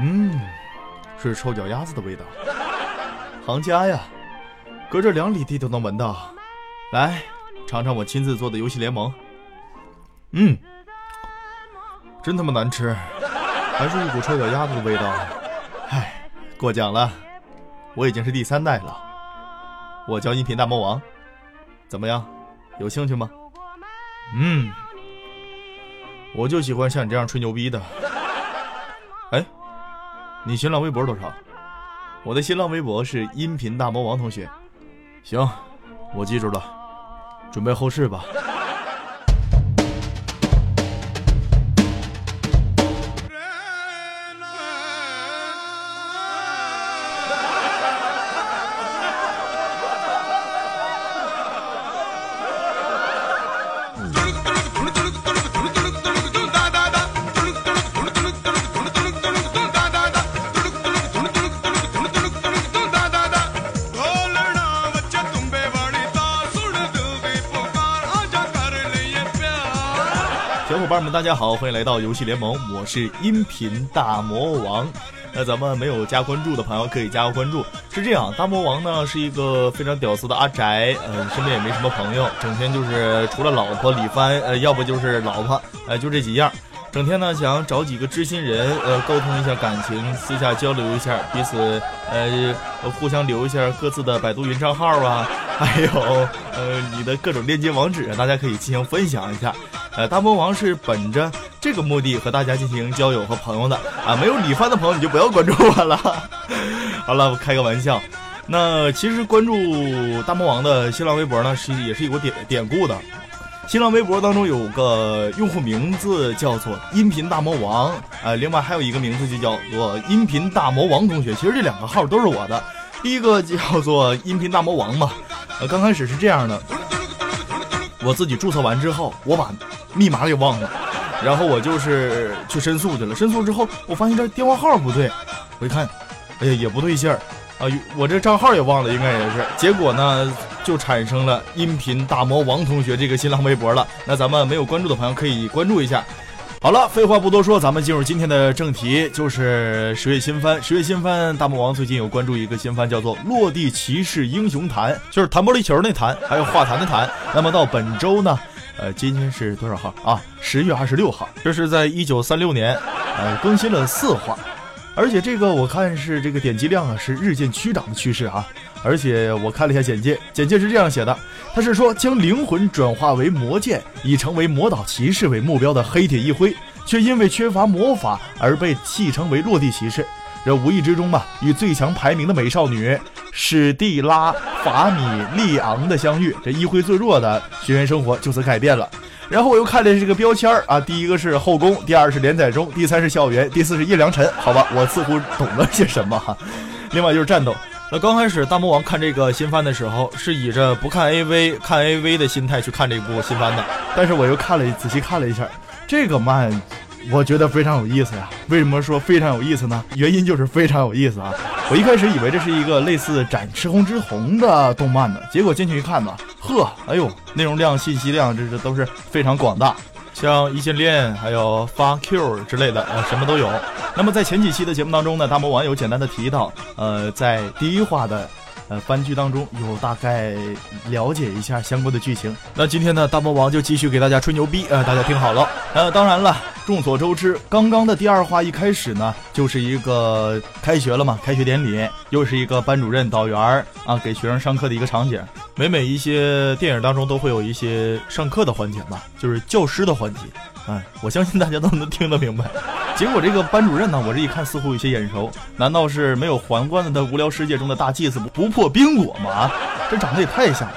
嗯，是臭脚丫子的味道。行家呀，隔着两里地都能闻到。来，尝尝我亲自做的游戏联盟。嗯，真他妈难吃，还是一股臭脚丫子的味道。唉，过奖了，我已经是第三代了。我叫音频大魔王，怎么样？有兴趣吗？嗯，我就喜欢像你这样吹牛逼的。你新浪微博多少？我的新浪微博是音频大魔王同学。行，我记住了，准备后事吧。大家好，欢迎来到游戏联盟，我是音频大魔王。那咱们没有加关注的朋友可以加个关注。是这样，大魔王呢是一个非常屌丝的阿宅，呃，身边也没什么朋友，整天就是除了老婆李帆，呃，要不就是老婆，呃，就这几样。整天呢想找几个知心人，呃，沟通一下感情，私下交流一下，彼此呃互相留一下各自的百度云账号啊，还有呃你的各种链接网址，大家可以进行分享一下。呃，大魔王是本着这个目的和大家进行交友和朋友的啊。没有李帆的朋友你就不要关注我了。好了，我开个玩笑。那其实关注大魔王的新浪微博呢，是也是有个典典故的。新浪微博当中有个用户名字叫做音频大魔王，呃，另外还有一个名字就叫做音频大魔王同学。其实这两个号都是我的。第一个叫做音频大魔王嘛，呃，刚开始是这样的。我自己注册完之后，我把。密码给忘了，然后我就是去申诉去了。申诉之后，我发现这电话号不对，我一看，哎呀，也不对劲儿啊！我这账号也忘了，应该也是。结果呢，就产生了音频大魔王同学这个新浪微博了。那咱们没有关注的朋友可以关注一下。好了，废话不多说，咱们进入今天的正题，就是十月新番。十月新番，大魔王最近有关注一个新番，叫做《落地骑士英雄坛》，就是弹玻璃球那弹，还有画弹的弹。那么到本周呢？呃，今天是多少号啊？十月二十六号，这是在一九三六年，呃，更新了四话，而且这个我看是这个点击量啊是日渐趋涨的趋势啊。而且我看了一下简介，简介是这样写的，他是说将灵魂转化为魔剑，以成为魔导骑士为目标的黑铁一辉，却因为缺乏魔法而被戏称为落地骑士。这无意之中吧，与最强排名的美少女史蒂拉·法米利昂的相遇，这一辉最弱的学员生活就此改变了。然后我又看了这个标签儿啊，第一个是后宫，第二是连载中，第三是校园，第四是叶良辰。好吧，我似乎懂了些什么哈。另外就是战斗。那刚开始大魔王看这个新番的时候，是以着不看 AV 看 AV 的心态去看这部新番的。但是我又看了仔细看了一下，这个漫。我觉得非常有意思呀！为什么说非常有意思呢？原因就是非常有意思啊！我一开始以为这是一个类似《展赤红之红》的动漫呢，结果进去一看呢，呵，哎呦，内容量、信息量，这这都是非常广大，像异性恋，还有发 Q 之类的，呃，什么都有。那么在前几期的节目当中呢，大魔王有简单的提到，呃，在第一话的。呃，番剧当中有大概了解一下相关的剧情。那今天呢，大魔王就继续给大家吹牛逼，呃，大家听好了。呃，当然了，众所周知，刚刚的第二话一开始呢，就是一个开学了嘛，开学典礼，又是一个班主任、导员啊，给学生上课的一个场景。每每一些电影当中都会有一些上课的环节吧，就是教师的环节。哎，我相信大家都能听得明白。结果这个班主任呢，我这一看似乎有些眼熟，难道是没有皇冠的无聊世界中的大祭司不破冰果吗？啊这长得也太像了，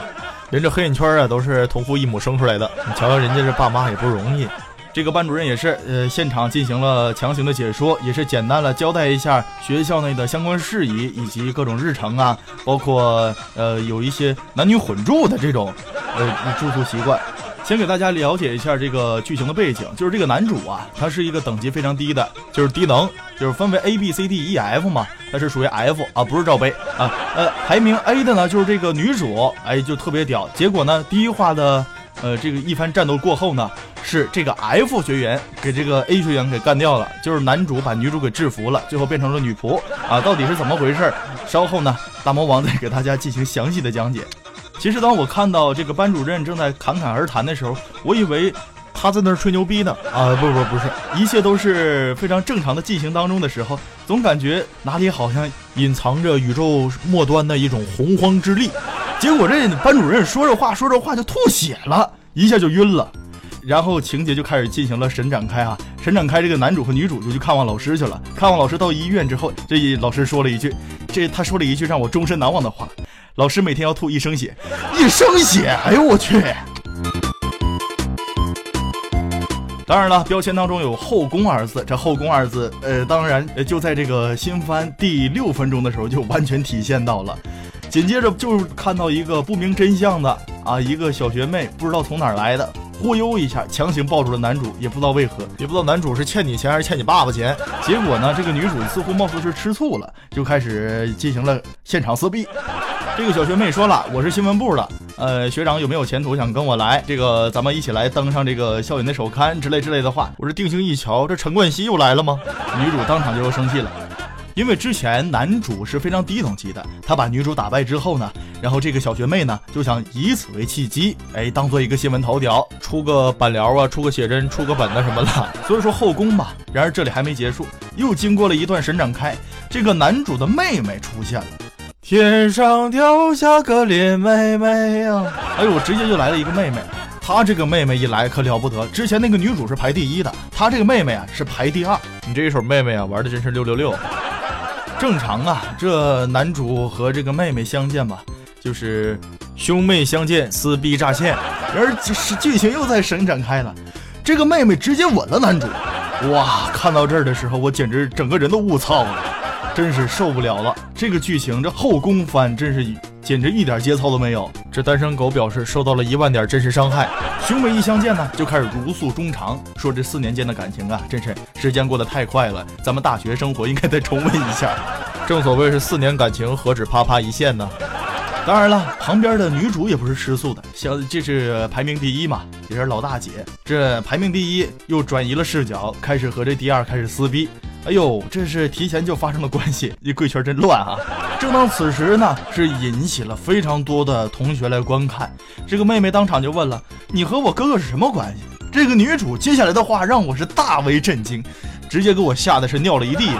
连这黑眼圈啊都是同父异母生出来的。你瞧瞧人家这爸妈也不容易。这个班主任也是，呃，现场进行了强行的解说，也是简单了交代一下学校内的相关事宜以及各种日程啊，包括呃有一些男女混住的这种呃住宿习惯。先给大家了解一下这个剧情的背景，就是这个男主啊，他是一个等级非常低的，就是低能，就是分为 A B C D E F 嘛，他是属于 F 啊，不是罩杯啊。呃，排名 A 的呢，就是这个女主，哎，就特别屌。结果呢，第一话的呃，这个一番战斗过后呢，是这个 F 学员给这个 A 学员给干掉了，就是男主把女主给制服了，最后变成了女仆啊，到底是怎么回事？稍后呢，大魔王再给大家进行详细的讲解。其实当我看到这个班主任正在侃侃而谈的时候，我以为他在那儿吹牛逼呢啊，不不不是，一切都是非常正常的进行当中的时候，总感觉哪里好像隐藏着宇宙末端的一种洪荒之力。结果这班主任说着话说着话就吐血了，一下就晕了，然后情节就开始进行了神展开啊！神展开，这个男主和女主就去看望老师去了。看望老师到医院之后，这老师说了一句，这他说了一句让我终身难忘的话：老师每天要吐一升血，一升血！哎呦我去！当然了，标签当中有后宫二字，这后宫二字，呃，当然呃就在这个新番第六分钟的时候就完全体现到了。紧接着就看到一个不明真相的啊，一个小学妹不知道从哪儿来的，忽悠一下强行抱住了男主，也不知道为何，也不知道男主是欠你钱还是欠你爸爸钱。结果呢，这个女主似乎貌似是吃醋了，就开始进行了现场撕逼。这个小学妹说了：“我是新闻部的，呃，学长有没有前途想跟我来？这个咱们一起来登上这个校园的首刊之类之类的话。”我是定睛一瞧，这陈冠希又来了吗？女主当场就生气了。因为之前男主是非常低等级的，他把女主打败之后呢，然后这个小学妹呢就想以此为契机，哎，当做一个新闻头条，出个板聊啊，出个写真，出个本子什么的。所以说后宫嘛。然而这里还没结束，又经过了一段神展开，这个男主的妹妹出现了，天上掉下个林妹妹呀，哎呦，我直接就来了一个妹妹。她这个妹妹一来可了不得，之前那个女主是排第一的，她这个妹妹啊是排第二。你这一手妹妹啊玩的真是六六六。正常啊，这男主和这个妹妹相见吧，就是兄妹相见，撕逼炸线。然而，是剧情又在神展开了，这个妹妹直接吻了男主。哇，看到这儿的时候，我简直整个人都雾操了，真是受不了了。这个剧情，这后宫番真是。简直一点节操都没有。这单身狗表示受到了一万点真实伤害。兄妹一相见呢，就开始如诉衷肠，说这四年间的感情啊，真是时间过得太快了。咱们大学生活应该再重温一下。正所谓是四年感情，何止啪啪一现呢？当然了，旁边的女主也不是吃素的，像这是排名第一嘛，也是老大姐。这排名第一又转移了视角，开始和这第二开始撕逼。哎呦，这是提前就发生了关系，这贵圈真乱啊！正当此时呢，是引起了非常多的同学来观看。这个妹妹当场就问了：“你和我哥哥是什么关系？”这个女主接下来的话让我是大为震惊，直接给我吓得是尿了一地。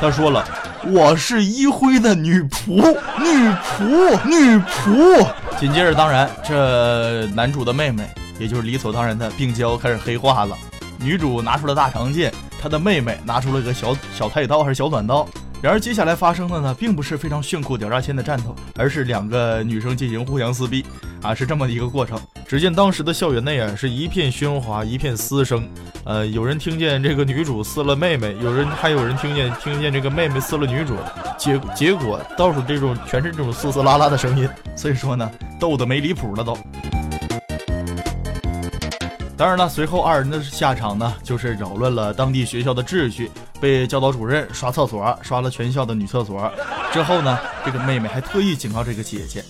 她说了：“我是一辉的女仆，女仆，女仆。”紧接着，当然这男主的妹妹，也就是理所当然的病娇开始黑化了。女主拿出了大长剑。他的妹妹拿出了个小小太刀还是小短刀，然而接下来发生的呢，并不是非常炫酷屌炸天的战斗，而是两个女生进行互相撕逼，啊，是这么一个过程。只见当时的校园内啊，是一片喧哗，一片嘶声，呃，有人听见这个女主撕了妹妹，有人还有人听见听见这个妹妹撕了女主，结结果到处这种全是这种嘶嘶啦啦的声音，所以说呢，逗得没离谱了都。当然了，随后二人的下场呢，就是扰乱了当地学校的秩序，被教导主任刷厕所，刷了全校的女厕所。之后呢，这个妹妹还特意警告这个姐姐，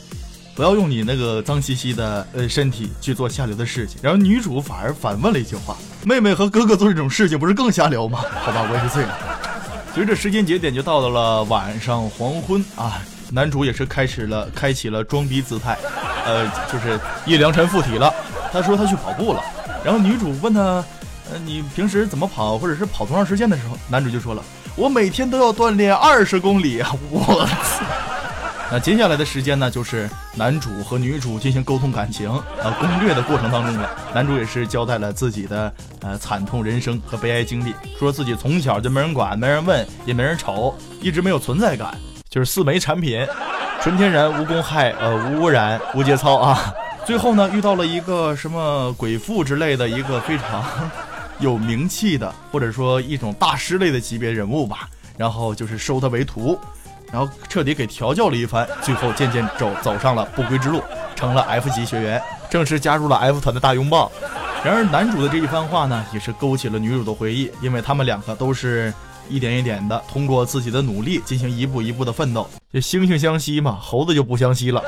不要用你那个脏兮兮的呃身体去做下流的事情。然后女主反而反问了一句话：“妹妹和哥哥做这种事情，不是更下流吗？” 好吧，我也是醉了。随着时间节点就到了晚上黄昏啊，男主也是开始了开启了装逼姿态，呃，就是叶良辰附体了。他说他去跑步了。然后女主问他，呃，你平时怎么跑，或者是跑多长时间的时候，男主就说了，我每天都要锻炼二十公里啊！我操！那接下来的时间呢，就是男主和女主进行沟通感情、呃攻略的过程当中了。男主也是交代了自己的呃惨痛人生和悲哀经历，说自己从小就没人管、没人问、也没人瞅，一直没有存在感，就是四枚产品，纯天然、无公害、呃无污染、无节操啊。最后呢，遇到了一个什么鬼父之类的一个非常有名气的，或者说一种大师类的级别人物吧。然后就是收他为徒，然后彻底给调教了一番，最后渐渐走走上了不归之路，成了 F 级学员，正式加入了 F 团的大拥抱。然而男主的这一番话呢，也是勾起了女主的回忆，因为他们两个都是一点一点的通过自己的努力进行一步一步的奋斗。这惺惺相惜嘛，猴子就不相惜了。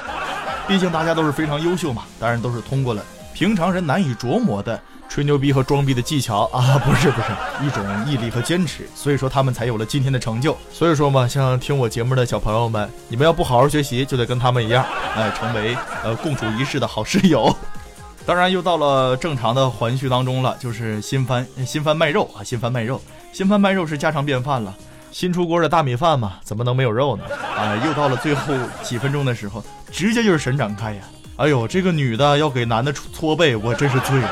毕竟大家都是非常优秀嘛，当然都是通过了平常人难以琢磨的吹牛逼和装逼的技巧啊，不是不是一种毅力和坚持，所以说他们才有了今天的成就。所以说嘛，像听我节目的小朋友们，你们要不好好学习，就得跟他们一样，哎，成为呃共处一室的好室友。当然，又到了正常的环序当中了，就是新番新番卖肉啊，新番卖肉，新番卖肉是家常便饭了。新出锅的大米饭嘛，怎么能没有肉呢？啊，又到了最后几分钟的时候，直接就是神展开呀！哎呦，这个女的要给男的搓背，我真是醉了。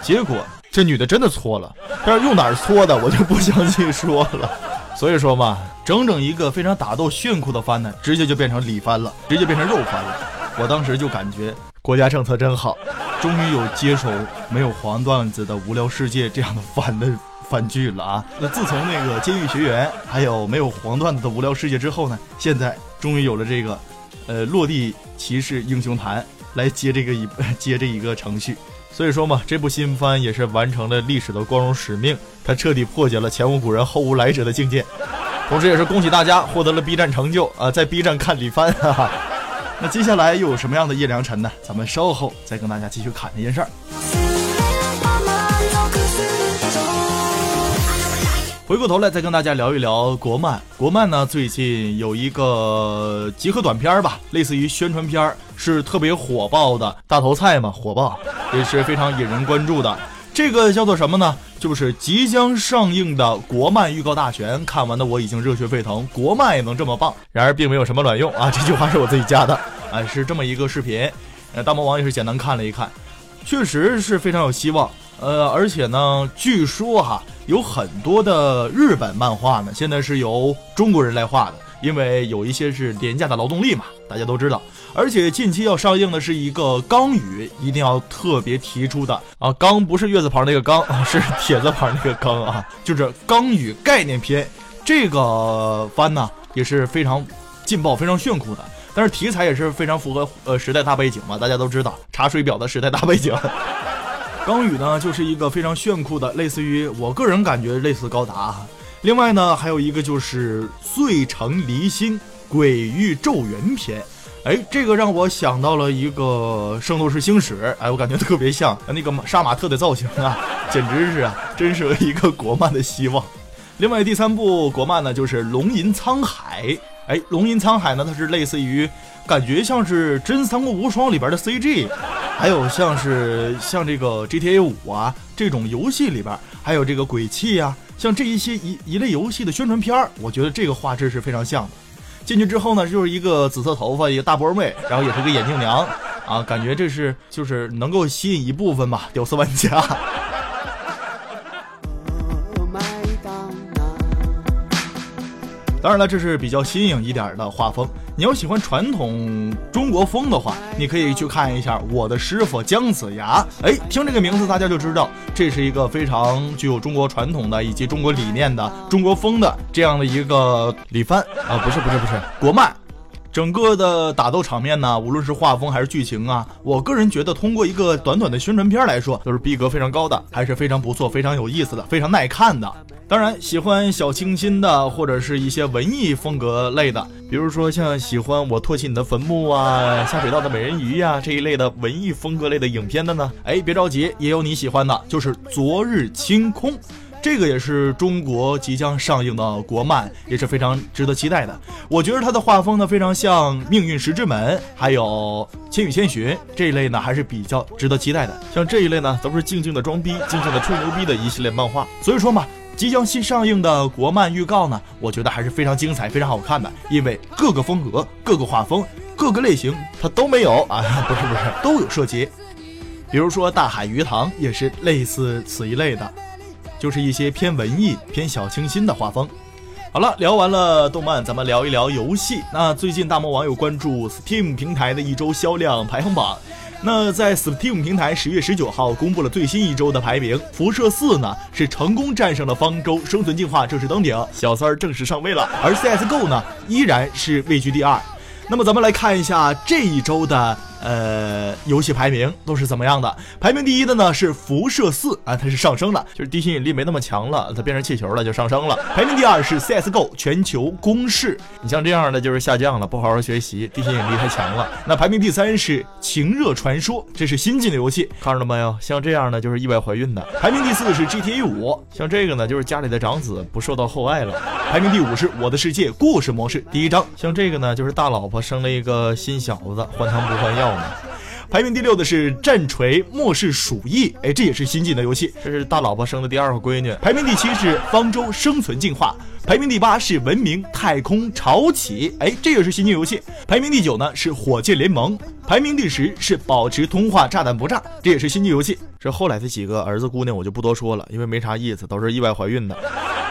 结果这女的真的搓了，但是用哪儿搓的，我就不详细说了。所以说嘛，整整一个非常打斗炫酷的番呢，直接就变成里番了，直接变成肉番了。我当时就感觉国家政策真好，终于有接手没有黄段子的无聊世界这样的番的。番剧了啊！那自从那个《监狱学员》还有没有黄段子的无聊世界之后呢？现在终于有了这个，呃，落地骑士英雄坛来接这个一 接这一个程序。所以说嘛，这部新番也是完成了历史的光荣使命，它彻底破解了前无古人后无来者的境界。同时，也是恭喜大家获得了 B 站成就啊，在 B 站看李番。哈哈。那接下来又有什么样的叶良辰呢？咱们稍后再跟大家继续侃这件事儿。回过头来再跟大家聊一聊国漫。国漫呢，最近有一个集合短片吧，类似于宣传片，是特别火爆的大头菜嘛，火爆 也是非常引人关注的。这个叫做什么呢？就是即将上映的国漫预告大全。看完的我已经热血沸腾，国漫也能这么棒。然而并没有什么卵用啊！这句话是我自己加的，哎，是这么一个视频。呃，大魔王也是简单看了一看，确实是非常有希望。呃，而且呢，据说哈，有很多的日本漫画呢，现在是由中国人来画的，因为有一些是廉价的劳动力嘛，大家都知道。而且近期要上映的是一个《钢语》，一定要特别提出的 啊，钢不是月字旁那个钢，是铁字旁那个钢啊，就是《钢语》概念片。这个番呢也是非常劲爆、非常炫酷的，但是题材也是非常符合呃时代大背景嘛，大家都知道查水表的时代大背景。钢宇呢，就是一个非常炫酷的，类似于我个人感觉类似高达。另外呢，还有一个就是《碎城离心鬼域咒怨篇》，哎，这个让我想到了一个《圣斗士星矢》，哎，我感觉特别像那个杀马特的造型啊，简直是啊，真是一个国漫的希望。另外第三部国漫呢，就是《龙吟沧海》，哎，《龙吟沧海》呢，它是类似于，感觉像是《真三国无双》里边的 CG。还有像是像这个 GTA 五啊这种游戏里边，还有这个鬼泣啊，像这一些一一类游戏的宣传片，我觉得这个画质是非常像的。进去之后呢，就是一个紫色头发一个大波妹，然后也是个眼镜娘啊，感觉这是就是能够吸引一部分吧屌丝玩家。当然了，这是比较新颖一点的画风。你要喜欢传统中国风的话，你可以去看一下《我的师傅姜子牙》。哎，听这个名字，大家就知道这是一个非常具有中国传统的以及中国理念的中国风的这样的一个李帆啊，不是不是不是国漫。整个的打斗场面呢，无论是画风还是剧情啊，我个人觉得通过一个短短的宣传片来说，都是逼格非常高的，还是非常不错、非常有意思的、非常耐看的。当然，喜欢小清新的或者是一些文艺风格类的，比如说像喜欢我唾弃你的坟墓啊、下水道的美人鱼呀这一类的文艺风格类的影片的呢，哎，别着急，也有你喜欢的，就是《昨日清空》。这个也是中国即将上映的国漫，也是非常值得期待的。我觉得它的画风呢非常像《命运石之门》，还有《千与千寻》这一类呢还是比较值得期待的。像这一类呢都是静静的装逼、静静的吹牛逼的一系列漫画。所以说嘛，即将新上映的国漫预告呢，我觉得还是非常精彩、非常好看的，因为各个风格、各个画风、各个类型它都没有啊，不是不是都有涉及。比如说《大海鱼塘》也是类似此一类的。就是一些偏文艺、偏小清新的画风。好了，聊完了动漫，咱们聊一聊游戏。那最近大魔王有关注 Steam 平台的一周销量排行榜。那在 Steam 平台十月十九号公布了最新一周的排名，辐射四呢是成功战胜了方舟，生存进化正式登顶，小三儿正式上位了。而 CSGO 呢依然是位居第二。那么咱们来看一下这一周的呃，游戏排名都是怎么样的？排名第一的呢是辐射四啊，它是上升了，就是地心引力没那么强了，它变成气球了就上升了。排名第二是 CSGO 全球公式，你像这样的就是下降了，不好好学习，地心引力太强了。那排名第三是情热传说，这是新进的游戏，看着了没有？像这样的就是意外怀孕的。排名第四是 GTA 五，像这个呢就是家里的长子不受到厚爱了。排名第五是我的世界故事模式第一章，像这个呢就是大老婆生了一个新小子，换汤不换药。排名第六的是战锤末世鼠疫，哎，这也是新进的游戏，这是大老婆生的第二个闺女。排名第七是方舟生存进化，排名第八是文明太空潮起，哎，这也是新进游戏。排名第九呢是火箭联盟，排名第十是保持通话炸弹不炸，这也是新进游戏。这后来的几个儿子姑娘我就不多说了，因为没啥意思，都是意外怀孕的。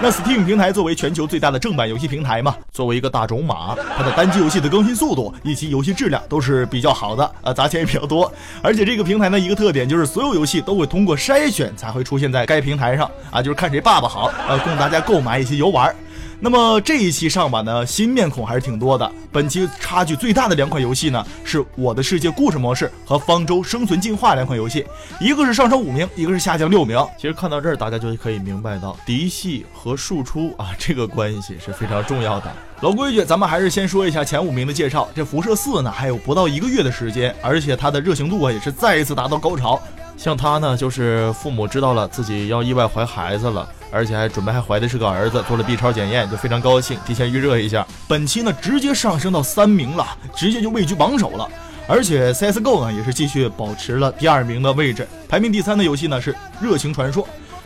那 Steam 平台作为全球最大的正版游戏平台嘛，作为一个大种马，它的单机游戏的更新速度以及游戏质量都是比较好的，呃，砸钱也比较多。而且这个平台呢，一个特点就是所有游戏都会通过筛选才会出现在该平台上，啊，就是看谁爸爸好，呃，供大家购买一些游玩。那么这一期上榜呢，新面孔还是挺多的。本期差距最大的两款游戏呢，是我的世界故事模式和方舟生存进化两款游戏，一个是上升五名，一个是下降六名。其实看到这儿，大家就可以明白到嫡系和庶出啊这个关系是非常重要的。老规矩，咱们还是先说一下前五名的介绍。这辐射四呢，还有不到一个月的时间，而且它的热情度啊也是再一次达到高潮。像他呢，就是父母知道了自己要意外怀孩子了。而且还准备还怀的是个儿子，做了 B 超检验，就非常高兴，提前预热一下。本期呢直接上升到三名了，直接就位居榜首了。而且 CSGO 呢也是继续保持了第二名的位置。排名第三的游戏呢是《热情传说》，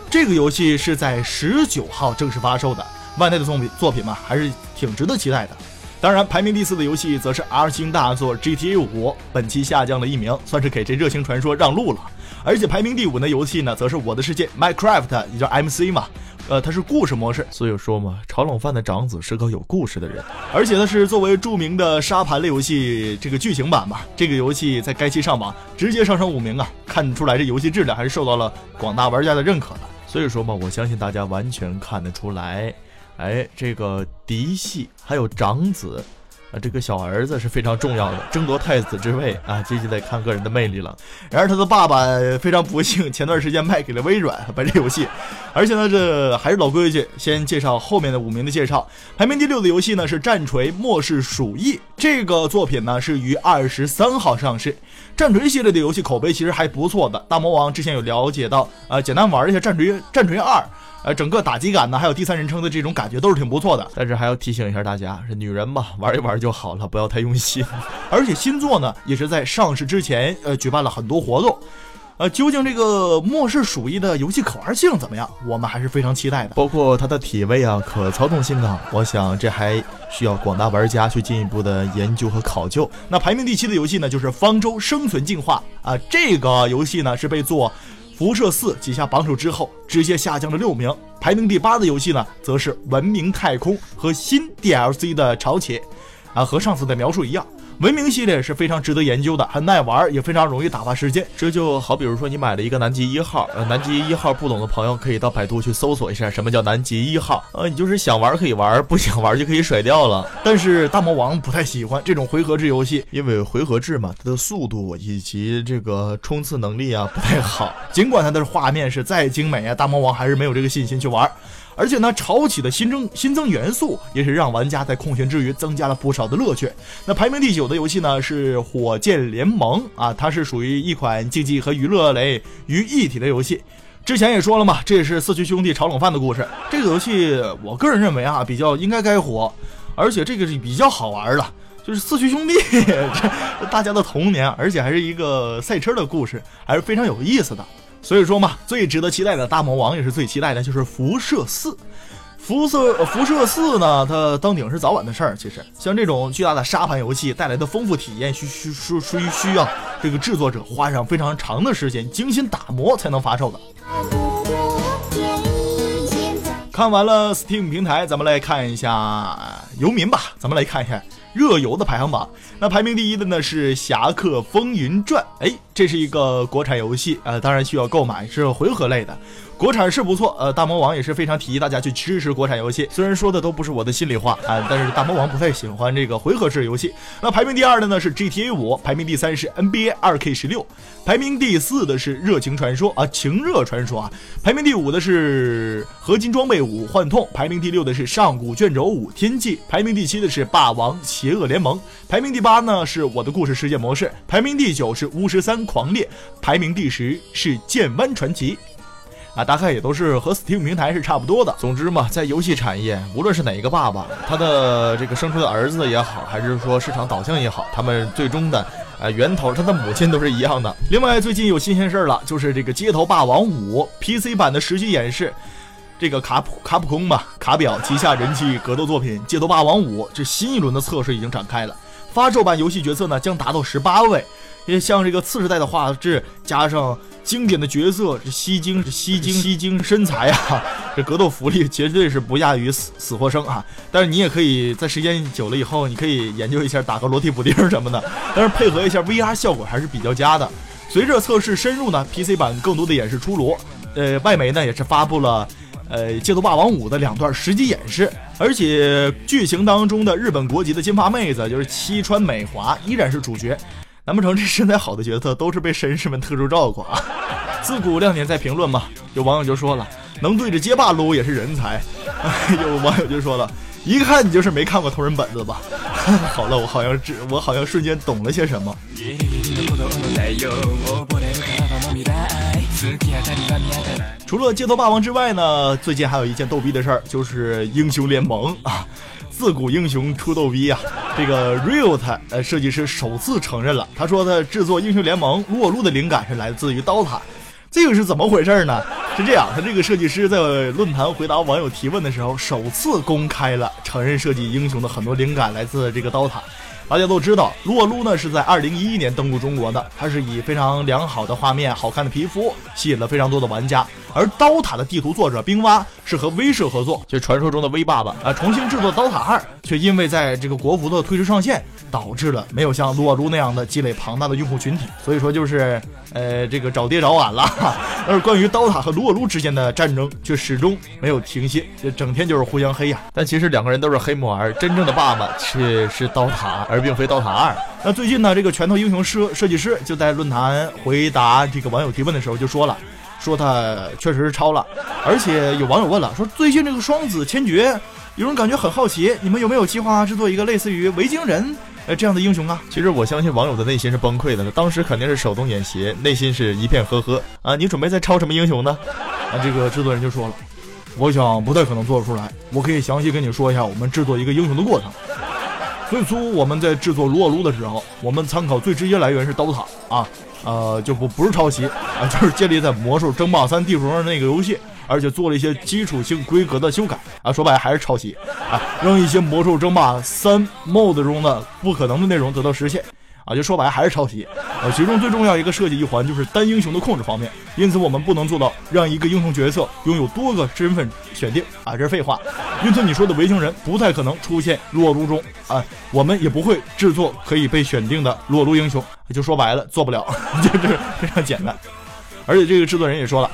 这个游戏是在十九号正式发售的。万代的作品作品嘛，还是挺值得期待的。当然，排名第四的游戏则是 R 星大作 GTA 五，本期下降了一名，算是给这《热情传说》让路了。而且排名第五的游戏呢，则是我的世界 Minecraft，也叫 MC 嘛，呃，它是故事模式，所以说嘛，炒冷饭的长子是个有故事的人，而且它是作为著名的沙盘类游戏这个剧情版嘛，这个游戏在该期上榜直接上升五名啊，看得出来这游戏质量还是受到了广大玩家的认可的，所以说嘛，我相信大家完全看得出来，哎，这个嫡系还有长子。啊，这个小儿子是非常重要的，争夺太子之位啊，这就得看个人的魅力了。然而他的爸爸非常不幸，前段时间卖给了微软，把这游戏。而且呢，这还是老规矩，先介绍后面的五名的介绍。排名第六的游戏呢是《战锤末世鼠疫》，这个作品呢是于二十三号上市。战锤系列的游戏口碑其实还不错的，大魔王之前有了解到，呃，简单玩一下《战锤战锤二》。呃，整个打击感呢，还有第三人称的这种感觉都是挺不错的。但是还要提醒一下大家，这女人嘛，玩一玩就好了，不要太用心。而且新作呢，也是在上市之前，呃，举办了很多活动。呃，究竟这个末世鼠疫的游戏可玩性怎么样？我们还是非常期待的。包括它的体位啊，可操纵性啊，我想这还需要广大玩家去进一步的研究和考究。那排名第七的游戏呢，就是《方舟生存进化》啊，这个游戏呢是被做。辐射四挤下榜首之后，直接下降了六名。排名第八的游戏呢，则是《文明太空》和新 DLC 的潮起，啊，和上次的描述一样。文明系列是非常值得研究的，很耐玩，也非常容易打发时间。这就好比如说，你买了一个南极一号，呃，南极一号不懂的朋友可以到百度去搜索一下什么叫南极一号。呃，你就是想玩可以玩，不想玩就可以甩掉了。但是大魔王不太喜欢这种回合制游戏，因为回合制嘛，它的速度以及这个冲刺能力啊不太好。尽管它的画面是再精美啊，大魔王还是没有这个信心去玩。而且呢，潮起的新增新增元素也是让玩家在空闲之余增加了不少的乐趣。那排名第九的游戏呢是《火箭联盟》啊，它是属于一款竞技和娱乐类于一体的游戏。之前也说了嘛，这也是四驱兄弟炒冷饭的故事。这个游戏我个人认为啊，比较应该该火，而且这个是比较好玩的，就是四驱兄弟这 大家的童年，而且还是一个赛车的故事，还是非常有意思的。所以说嘛，最值得期待的大魔王也是最期待的，就是辐射四。辐射辐射四呢，它登顶是早晚的事儿。其实像这种巨大的沙盘游戏带来的丰富体验，需需需需需要这个制作者花上非常长的时间精心打磨才能发售的。看完了 Steam 平台，咱们来看一下游民吧。咱们来看一下。热游的排行榜，那排名第一的呢是《侠客风云传》。哎，这是一个国产游戏，呃，当然需要购买，是回合类的。国产是不错，呃，大魔王也是非常提议大家去支持国产游戏。虽然说的都不是我的心里话啊，但是大魔王不太喜欢这个回合式游戏。那排名第二的呢是 GTA 五，排名第三是 NBA 二 K 十六，排名第四的是热情传说啊，情热传说啊，排名第五的是合金装备五幻痛，排名第六的是上古卷轴五天际，排名第七的是霸王邪恶联盟，排名第八呢是我的故事世界模式，排名第九是巫师三狂猎，排名第十是剑湾传奇。啊，大概也都是和 Steam 平台是差不多的。总之嘛，在游戏产业，无论是哪一个爸爸，他的这个生出的儿子也好，还是说市场导向也好，他们最终的呃源头，他的母亲都是一样的。另外，最近有新鲜事儿了，就是这个《街头霸王五》PC 版的实际演示，这个卡普卡普空吧，卡表旗下人气格斗作品《街头霸王五》这新一轮的测试已经展开了，发售版游戏角色呢将达到十八位。也像这个次时代的画质，加上经典的角色，这吸睛、吸睛、吸睛身材啊，这格斗福利绝对是不亚于死死活生啊！但是你也可以在时间久了以后，你可以研究一下打个裸体补丁什么的，但是配合一下 VR 效果还是比较佳的。随着测试深入呢，PC 版更多的演示出炉，呃，外媒呢也是发布了呃《街头霸王五》的两段实际演示，而且剧情当中的日本国籍的金发妹子就是七川美华依然是主角。难不成这身材好的角色都是被绅士们特殊照顾啊？自古亮点在评论嘛，有网友就说了，能对着街霸撸也是人才。有网友就说了，一看你就是没看过同人本子吧？好了，我好像知，我好像瞬间懂了些什么。除了街头霸王之外呢，最近还有一件逗逼的事儿，就是英雄联盟啊。自古英雄出逗逼啊！这个 Riot 呃设计师首次承认了，他说他制作英雄联盟洛路的灵感是来自于刀塔，这个是怎么回事呢？是这样，他这个设计师在论坛回答网友提问的时候，首次公开了承认设计英雄的很多灵感来自这个刀塔。大家都知道，洛撸呢是在二零一一年登陆中国的，它是以非常良好的画面、好看的皮肤吸引了非常多的玩家。而刀塔的地图作者冰蛙是和威社合作，就传说中的威爸爸啊，重新制作刀塔二，却因为在这个国服的推迟上线，导致了没有像撸啊撸那样的积累庞大的用户群体，所以说就是呃这个找爹找晚了。但是关于刀塔和撸啊撸之间的战争却始终没有停歇，就整天就是互相黑呀。但其实两个人都是黑木耳，真正的爸爸却是刀塔，而并非刀塔二。那最近呢，这个拳头英雄设设计师就在论坛回答这个网友提问的时候就说了。说他确实是超了，而且有网友问了，说最近这个双子千珏，有人感觉很好奇，你们有没有计划制作一个类似于维京人呃这样的英雄啊？其实我相信网友的内心是崩溃的，当时肯定是手动演习，内心是一片呵呵啊！你准备再抄什么英雄呢？啊，这个制作人就说了，我想不太可能做得出来，我可以详细跟你说一下我们制作一个英雄的过程。最初我们在制作撸啊撸的时候，我们参考最直接来源是刀塔啊。呃，就不不是抄袭啊，就是建立在《魔兽争霸三》地图上那个游戏，而且做了一些基础性规格的修改啊，说白了还是抄袭啊，让一些《魔兽争霸三》mod 中的不可能的内容得到实现。啊，就说白了还是抄袭。呃，其中最重要一个设计一环就是单英雄的控制方面，因此我们不能做到让一个英雄角色拥有多个身份选定啊，这是废话。因此你说的维京人不太可能出现裸露中啊，我们也不会制作可以被选定的裸露英雄。就说白了，做不了，就是非常简单。而且这个制作人也说了，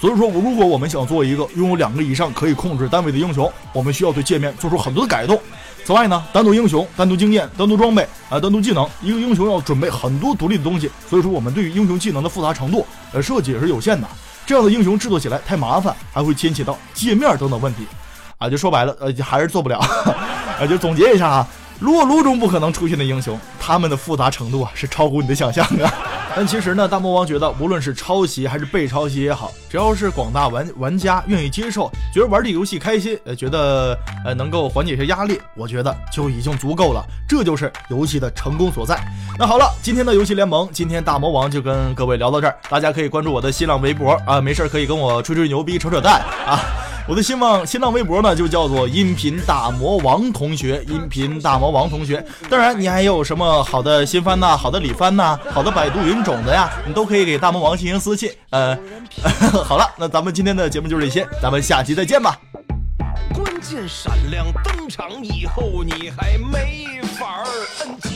所以说如果我们想做一个拥有两个以上可以控制单位的英雄，我们需要对界面做出很多的改动。此外呢，单独英雄、单独经验、单独装备啊、单独技能，一个英雄要准备很多独立的东西，所以说我们对于英雄技能的复杂程度，呃，设计也是有限的。这样的英雄制作起来太麻烦，还会牵起到界面等等问题，啊，就说白了，呃，还是做不了。啊，就总结一下啊，撸啊撸中不可能出现的英雄，他们的复杂程度啊，是超乎你的想象的。但其实呢，大魔王觉得，无论是抄袭还是被抄袭也好，只要是广大玩玩家愿意接受，觉得玩这个游戏开心，呃，觉得呃能够缓解一些压力，我觉得就已经足够了。这就是游戏的成功所在。那好了，今天的游戏联盟，今天大魔王就跟各位聊到这儿，大家可以关注我的新浪微博啊，没事儿可以跟我吹吹牛逼、扯扯淡啊。我的新浪新浪微博呢，就叫做音频大魔王同学，音频大魔王同学。当然，你还有什么好的新番呐，好的李番呐，好的百度云种子呀，你都可以给大魔王进行私信。呃，好了，那咱们今天的节目就是这些，咱们下期再见吧。关键闪亮登场以后，你还没法儿摁。